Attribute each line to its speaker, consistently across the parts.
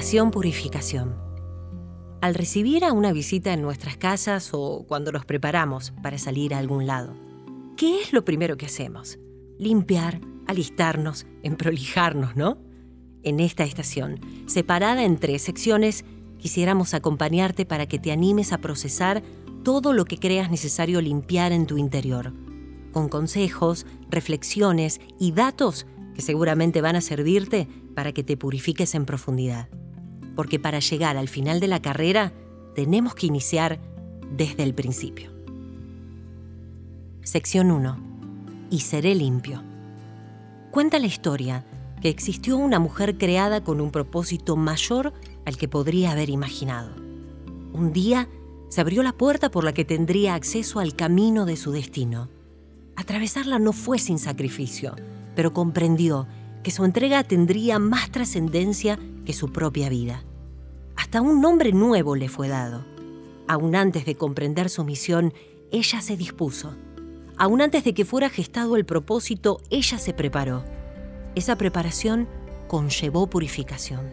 Speaker 1: Estación Purificación. Al recibir a una visita en nuestras casas o cuando nos preparamos para salir a algún lado, ¿qué es lo primero que hacemos? Limpiar, alistarnos, emprolijarnos, ¿no? En esta estación, separada en tres secciones, quisiéramos acompañarte para que te animes a procesar todo lo que creas necesario limpiar en tu interior, con consejos, reflexiones y datos que seguramente van a servirte para que te purifiques en profundidad. Porque para llegar al final de la carrera, tenemos que iniciar desde el principio. Sección 1. Y seré limpio. Cuenta la historia que existió una mujer creada con un propósito mayor al que podría haber imaginado. Un día se abrió la puerta por la que tendría acceso al camino de su destino. Atravesarla no fue sin sacrificio, pero comprendió que su entrega tendría más trascendencia que su propia vida. Hasta un nombre nuevo le fue dado. Aún antes de comprender su misión, ella se dispuso. Aún antes de que fuera gestado el propósito, ella se preparó. Esa preparación conllevó purificación.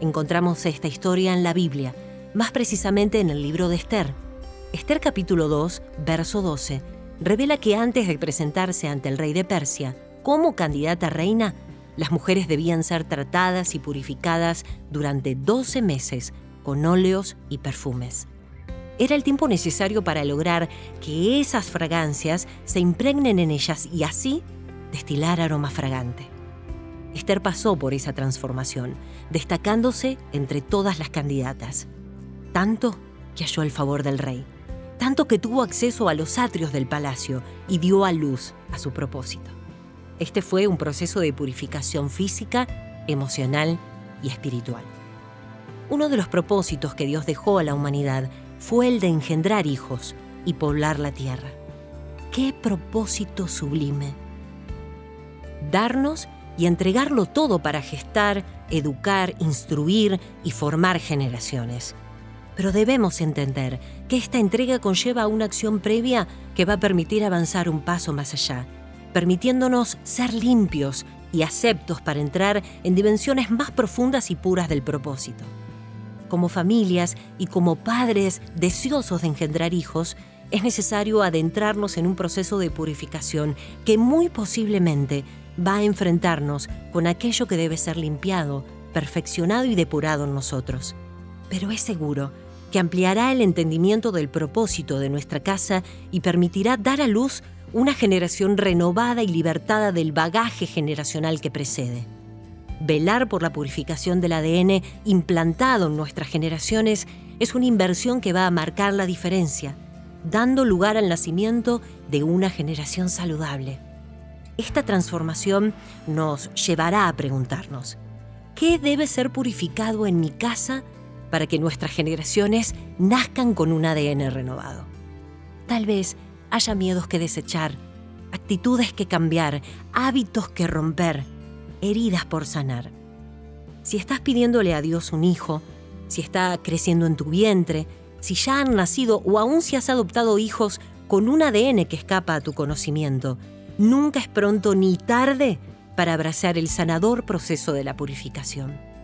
Speaker 1: Encontramos esta historia en la Biblia, más precisamente en el libro de Esther. Esther capítulo 2, verso 12, revela que antes de presentarse ante el rey de Persia, como candidata reina, las mujeres debían ser tratadas y purificadas durante 12 meses con óleos y perfumes. Era el tiempo necesario para lograr que esas fragancias se impregnen en ellas y así destilar aroma fragante. Esther pasó por esa transformación, destacándose entre todas las candidatas, tanto que halló el favor del rey, tanto que tuvo acceso a los atrios del palacio y dio a luz a su propósito. Este fue un proceso de purificación física, emocional y espiritual. Uno de los propósitos que Dios dejó a la humanidad fue el de engendrar hijos y poblar la tierra. ¡Qué propósito sublime! Darnos y entregarlo todo para gestar, educar, instruir y formar generaciones. Pero debemos entender que esta entrega conlleva una acción previa que va a permitir avanzar un paso más allá permitiéndonos ser limpios y aceptos para entrar en dimensiones más profundas y puras del propósito. Como familias y como padres deseosos de engendrar hijos, es necesario adentrarnos en un proceso de purificación que muy posiblemente va a enfrentarnos con aquello que debe ser limpiado, perfeccionado y depurado en nosotros. Pero es seguro que ampliará el entendimiento del propósito de nuestra casa y permitirá dar a luz una generación renovada y libertada del bagaje generacional que precede. Velar por la purificación del ADN implantado en nuestras generaciones es una inversión que va a marcar la diferencia, dando lugar al nacimiento de una generación saludable. Esta transformación nos llevará a preguntarnos, ¿qué debe ser purificado en mi casa para que nuestras generaciones nazcan con un ADN renovado? Tal vez haya miedos que desechar, actitudes que cambiar, hábitos que romper, heridas por sanar. Si estás pidiéndole a Dios un hijo, si está creciendo en tu vientre, si ya han nacido o aún si has adoptado hijos con un ADN que escapa a tu conocimiento, nunca es pronto ni tarde para abrazar el sanador proceso de la purificación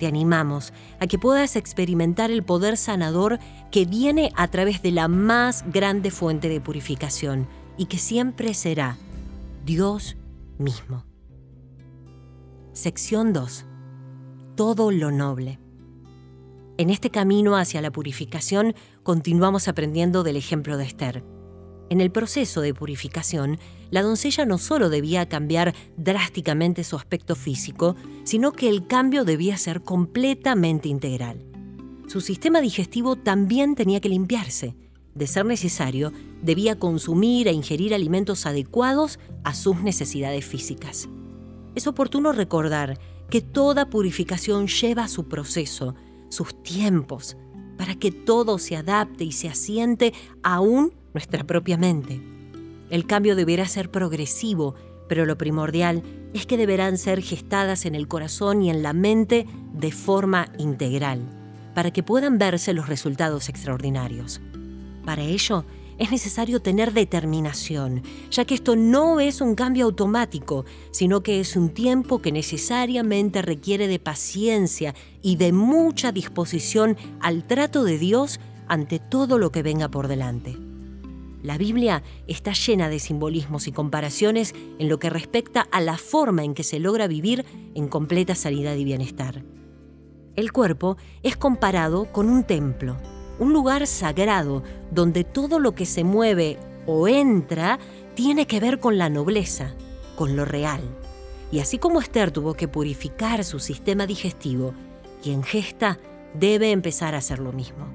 Speaker 1: te animamos a que puedas experimentar el poder sanador que viene a través de la más grande fuente de purificación y que siempre será Dios mismo. Sección 2. Todo lo noble. En este camino hacia la purificación continuamos aprendiendo del ejemplo de Esther. En el proceso de purificación, la doncella no solo debía cambiar drásticamente su aspecto físico, sino que el cambio debía ser completamente integral. Su sistema digestivo también tenía que limpiarse. De ser necesario, debía consumir e ingerir alimentos adecuados a sus necesidades físicas. Es oportuno recordar que toda purificación lleva su proceso, sus tiempos, para que todo se adapte y se asiente aún nuestra propia mente. El cambio deberá ser progresivo, pero lo primordial es que deberán ser gestadas en el corazón y en la mente de forma integral, para que puedan verse los resultados extraordinarios. Para ello, es necesario tener determinación, ya que esto no es un cambio automático, sino que es un tiempo que necesariamente requiere de paciencia y de mucha disposición al trato de Dios ante todo lo que venga por delante. La Biblia está llena de simbolismos y comparaciones en lo que respecta a la forma en que se logra vivir en completa sanidad y bienestar. El cuerpo es comparado con un templo, un lugar sagrado donde todo lo que se mueve o entra tiene que ver con la nobleza, con lo real. Y así como Esther tuvo que purificar su sistema digestivo, quien gesta debe empezar a hacer lo mismo.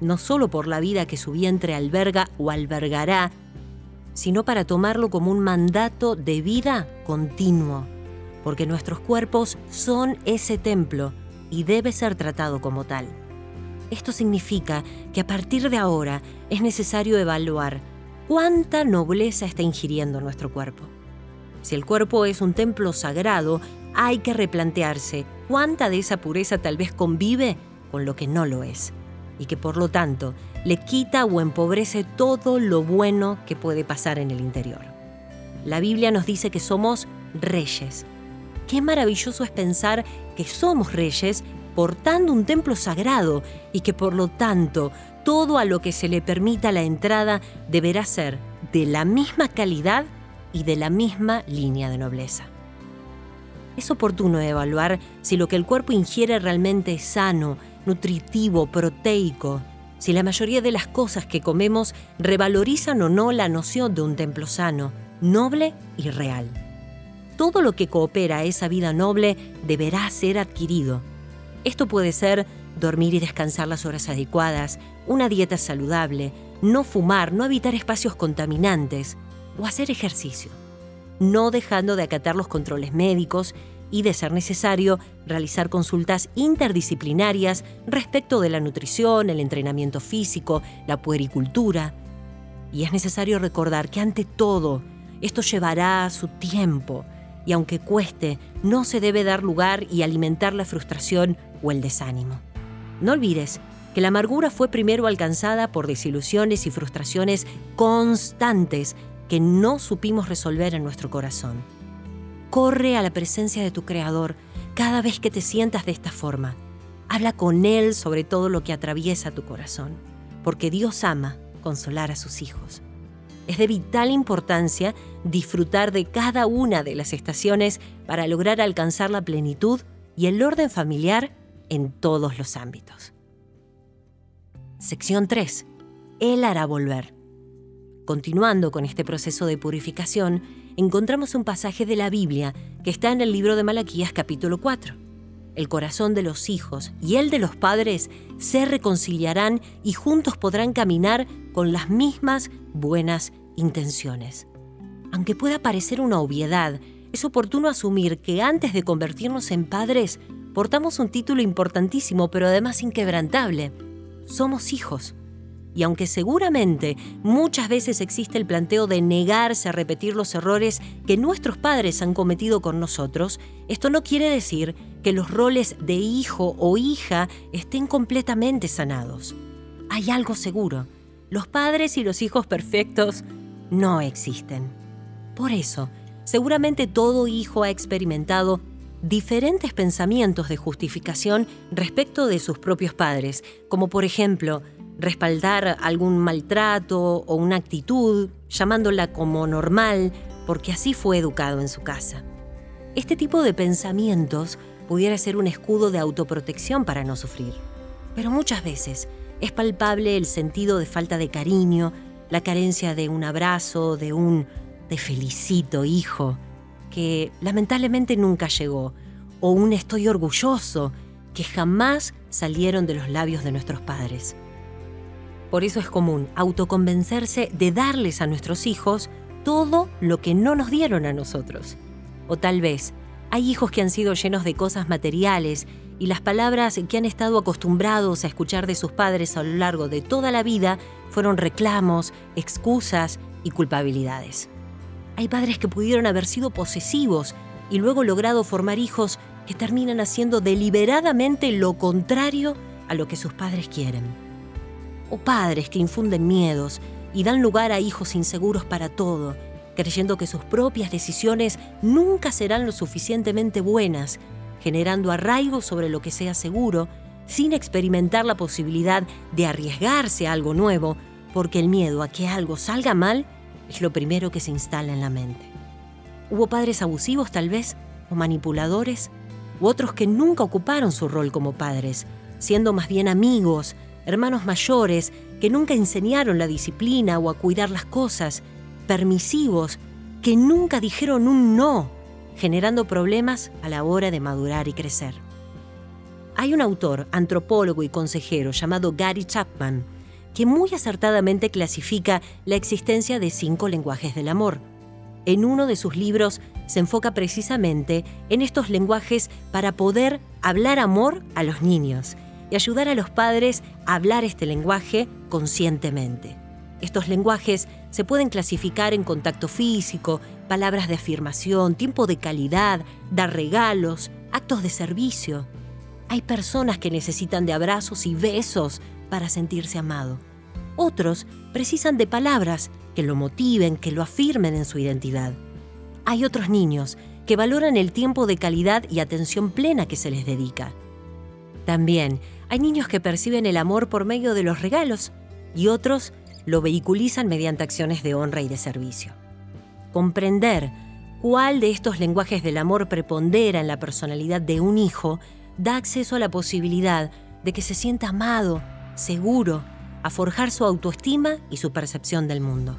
Speaker 1: No solo por la vida que su vientre alberga o albergará, sino para tomarlo como un mandato de vida continuo, porque nuestros cuerpos son ese templo y debe ser tratado como tal. Esto significa que a partir de ahora es necesario evaluar cuánta nobleza está ingiriendo nuestro cuerpo. Si el cuerpo es un templo sagrado, hay que replantearse cuánta de esa pureza tal vez convive con lo que no lo es, y que por lo tanto le quita o empobrece todo lo bueno que puede pasar en el interior. La Biblia nos dice que somos reyes. Qué maravilloso es pensar que somos reyes portando un templo sagrado y que por lo tanto todo a lo que se le permita la entrada deberá ser de la misma calidad y de la misma línea de nobleza. Es oportuno evaluar si lo que el cuerpo ingiere realmente es sano, nutritivo, proteico, si la mayoría de las cosas que comemos revalorizan o no la noción de un templo sano, noble y real. Todo lo que coopera a esa vida noble deberá ser adquirido esto puede ser dormir y descansar las horas adecuadas, una dieta saludable, no fumar, no evitar espacios contaminantes o hacer ejercicio, no dejando de acatar los controles médicos y, de ser necesario, realizar consultas interdisciplinarias respecto de la nutrición, el entrenamiento físico, la puericultura. Y es necesario recordar que ante todo, esto llevará su tiempo, y aunque cueste, no se debe dar lugar y alimentar la frustración el desánimo. No olvides que la amargura fue primero alcanzada por desilusiones y frustraciones constantes que no supimos resolver en nuestro corazón. Corre a la presencia de tu Creador cada vez que te sientas de esta forma. Habla con Él sobre todo lo que atraviesa tu corazón, porque Dios ama consolar a sus hijos. Es de vital importancia disfrutar de cada una de las estaciones para lograr alcanzar la plenitud y el orden familiar en todos los ámbitos. Sección 3. Él hará volver. Continuando con este proceso de purificación, encontramos un pasaje de la Biblia que está en el libro de Malaquías capítulo 4. El corazón de los hijos y el de los padres se reconciliarán y juntos podrán caminar con las mismas buenas intenciones. Aunque pueda parecer una obviedad, es oportuno asumir que antes de convertirnos en padres, portamos un título importantísimo, pero además inquebrantable. Somos hijos. Y aunque seguramente muchas veces existe el planteo de negarse a repetir los errores que nuestros padres han cometido con nosotros, esto no quiere decir que los roles de hijo o hija estén completamente sanados. Hay algo seguro. Los padres y los hijos perfectos no existen. Por eso, seguramente todo hijo ha experimentado diferentes pensamientos de justificación respecto de sus propios padres, como por ejemplo respaldar algún maltrato o una actitud, llamándola como normal, porque así fue educado en su casa. Este tipo de pensamientos pudiera ser un escudo de autoprotección para no sufrir, pero muchas veces es palpable el sentido de falta de cariño, la carencia de un abrazo, de un te felicito, hijo, que lamentablemente nunca llegó, o un estoy orgulloso, que jamás salieron de los labios de nuestros padres. Por eso es común autoconvencerse de darles a nuestros hijos todo lo que no nos dieron a nosotros. O tal vez hay hijos que han sido llenos de cosas materiales y las palabras que han estado acostumbrados a escuchar de sus padres a lo largo de toda la vida fueron reclamos, excusas y culpabilidades. Hay padres que pudieron haber sido posesivos y luego logrado formar hijos que terminan haciendo deliberadamente lo contrario a lo que sus padres quieren. O padres que infunden miedos y dan lugar a hijos inseguros para todo, creyendo que sus propias decisiones nunca serán lo suficientemente buenas, generando arraigo sobre lo que sea seguro, sin experimentar la posibilidad de arriesgarse a algo nuevo, porque el miedo a que algo salga mal es lo primero que se instala en la mente. Hubo padres abusivos tal vez, o manipuladores, u otros que nunca ocuparon su rol como padres, siendo más bien amigos, hermanos mayores, que nunca enseñaron la disciplina o a cuidar las cosas, permisivos, que nunca dijeron un no, generando problemas a la hora de madurar y crecer. Hay un autor, antropólogo y consejero llamado Gary Chapman, que muy acertadamente clasifica la existencia de cinco lenguajes del amor. En uno de sus libros se enfoca precisamente en estos lenguajes para poder hablar amor a los niños y ayudar a los padres a hablar este lenguaje conscientemente. Estos lenguajes se pueden clasificar en contacto físico, palabras de afirmación, tiempo de calidad, dar regalos, actos de servicio. Hay personas que necesitan de abrazos y besos para sentirse amado. Otros precisan de palabras que lo motiven, que lo afirmen en su identidad. Hay otros niños que valoran el tiempo de calidad y atención plena que se les dedica. También hay niños que perciben el amor por medio de los regalos y otros lo vehiculizan mediante acciones de honra y de servicio. Comprender cuál de estos lenguajes del amor prepondera en la personalidad de un hijo da acceso a la posibilidad de que se sienta amado, seguro, a forjar su autoestima y su percepción del mundo.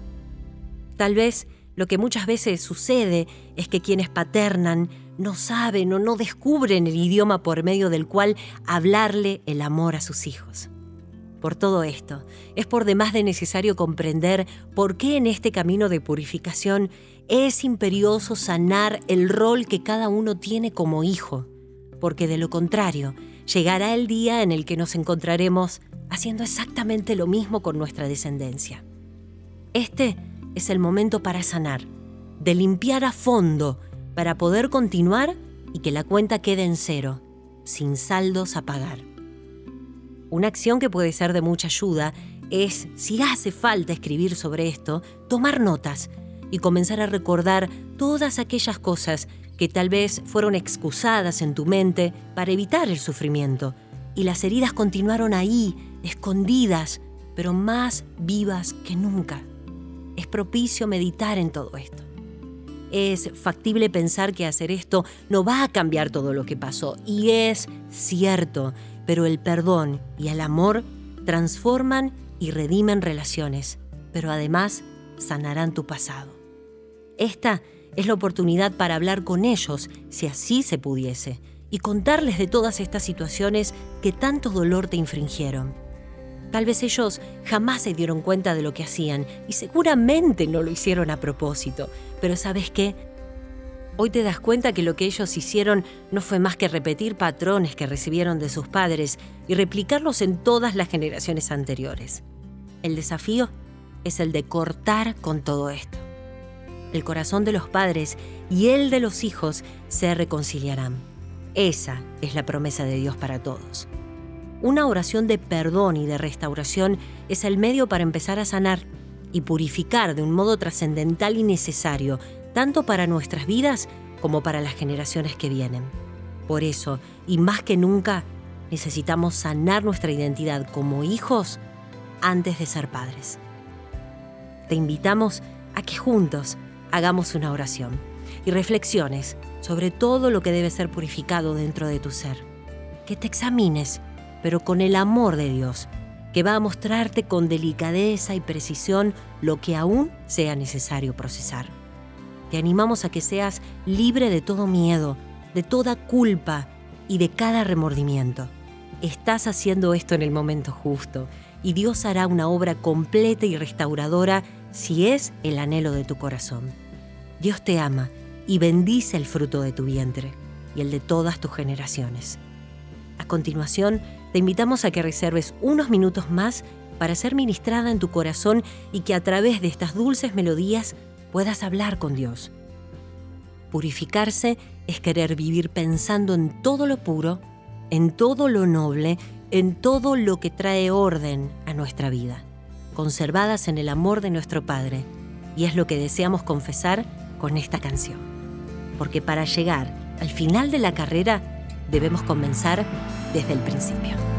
Speaker 1: Tal vez lo que muchas veces sucede es que quienes paternan no saben o no descubren el idioma por medio del cual hablarle el amor a sus hijos. Por todo esto, es por demás de necesario comprender por qué en este camino de purificación es imperioso sanar el rol que cada uno tiene como hijo, porque de lo contrario, llegará el día en el que nos encontraremos haciendo exactamente lo mismo con nuestra descendencia. Este es el momento para sanar, de limpiar a fondo para poder continuar y que la cuenta quede en cero, sin saldos a pagar. Una acción que puede ser de mucha ayuda es, si hace falta escribir sobre esto, tomar notas y comenzar a recordar todas aquellas cosas que tal vez fueron excusadas en tu mente para evitar el sufrimiento, y las heridas continuaron ahí, escondidas, pero más vivas que nunca. Es propicio meditar en todo esto. Es factible pensar que hacer esto no va a cambiar todo lo que pasó, y es cierto, pero el perdón y el amor transforman y redimen relaciones, pero además sanarán tu pasado. Esta es la oportunidad para hablar con ellos, si así se pudiese, y contarles de todas estas situaciones que tanto dolor te infringieron. Tal vez ellos jamás se dieron cuenta de lo que hacían y seguramente no lo hicieron a propósito, pero ¿sabes qué? Hoy te das cuenta que lo que ellos hicieron no fue más que repetir patrones que recibieron de sus padres y replicarlos en todas las generaciones anteriores. El desafío es el de cortar con todo esto. El corazón de los padres y el de los hijos se reconciliarán. Esa es la promesa de Dios para todos. Una oración de perdón y de restauración es el medio para empezar a sanar y purificar de un modo trascendental y necesario, tanto para nuestras vidas como para las generaciones que vienen. Por eso, y más que nunca, necesitamos sanar nuestra identidad como hijos antes de ser padres. Te invitamos a que juntos hagamos una oración y reflexiones sobre todo lo que debe ser purificado dentro de tu ser. Que te examines, pero con el amor de Dios, que va a mostrarte con delicadeza y precisión lo que aún sea necesario procesar. Te animamos a que seas libre de todo miedo, de toda culpa y de cada remordimiento. Estás haciendo esto en el momento justo y Dios hará una obra completa y restauradora si es el anhelo de tu corazón. Dios te ama y bendice el fruto de tu vientre y el de todas tus generaciones. A continuación, te invitamos a que reserves unos minutos más para ser ministrada en tu corazón y que a través de estas dulces melodías puedas hablar con Dios. Purificarse es querer vivir pensando en todo lo puro, en todo lo noble, en todo lo que trae orden a nuestra vida. conservadas en el amor de nuestro Padre. Y es lo que deseamos confesar con esta canción. Porque para llegar al final de la carrera debemos comenzar desde el principio.